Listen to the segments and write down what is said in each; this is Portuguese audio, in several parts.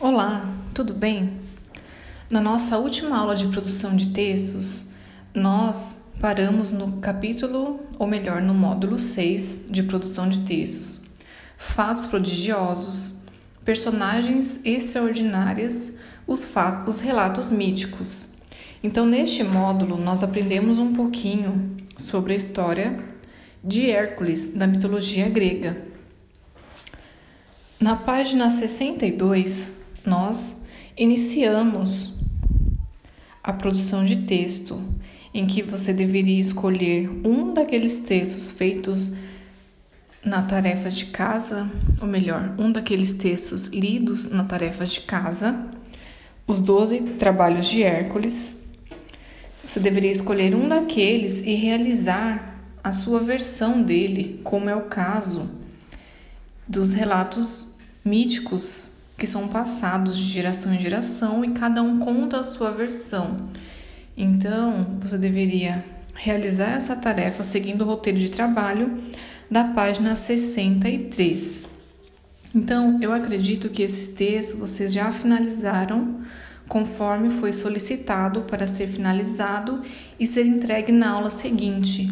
Olá, tudo bem? Na nossa última aula de produção de textos, nós paramos no capítulo, ou melhor, no módulo 6 de produção de textos. Fatos prodigiosos, personagens extraordinárias, os, fatos, os relatos míticos. Então, neste módulo, nós aprendemos um pouquinho sobre a história de Hércules da mitologia grega. Na página 62, nós iniciamos a produção de texto, em que você deveria escolher um daqueles textos feitos na tarefa de casa, ou melhor, um daqueles textos lidos na tarefas de casa, os 12 trabalhos de Hércules. Você deveria escolher um daqueles e realizar a sua versão dele, como é o caso dos relatos míticos que são passados de geração em geração e cada um conta a sua versão. Então, você deveria realizar essa tarefa seguindo o roteiro de trabalho da página 63. Então, eu acredito que esse texto vocês já finalizaram conforme foi solicitado para ser finalizado e ser entregue na aula seguinte.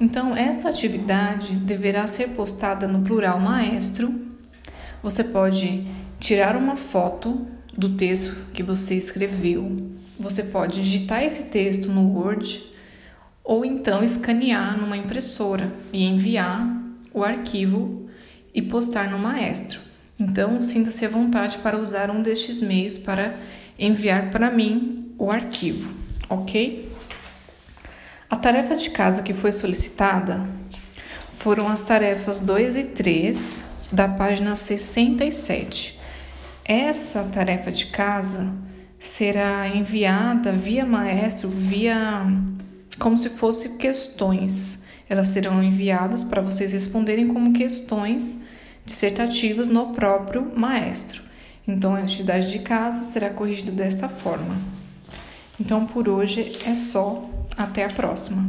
Então, esta atividade deverá ser postada no plural maestro. Você pode tirar uma foto do texto que você escreveu. Você pode digitar esse texto no Word ou então escanear numa impressora e enviar o arquivo e postar no Maestro. Então, sinta-se à vontade para usar um destes meios para enviar para mim o arquivo, ok? A tarefa de casa que foi solicitada foram as tarefas 2 e 3 da página 67. Essa tarefa de casa será enviada via maestro, via como se fosse questões. Elas serão enviadas para vocês responderem como questões dissertativas no próprio maestro. Então, a atividade de casa será corrigida desta forma. Então, por hoje é só. Até a próxima.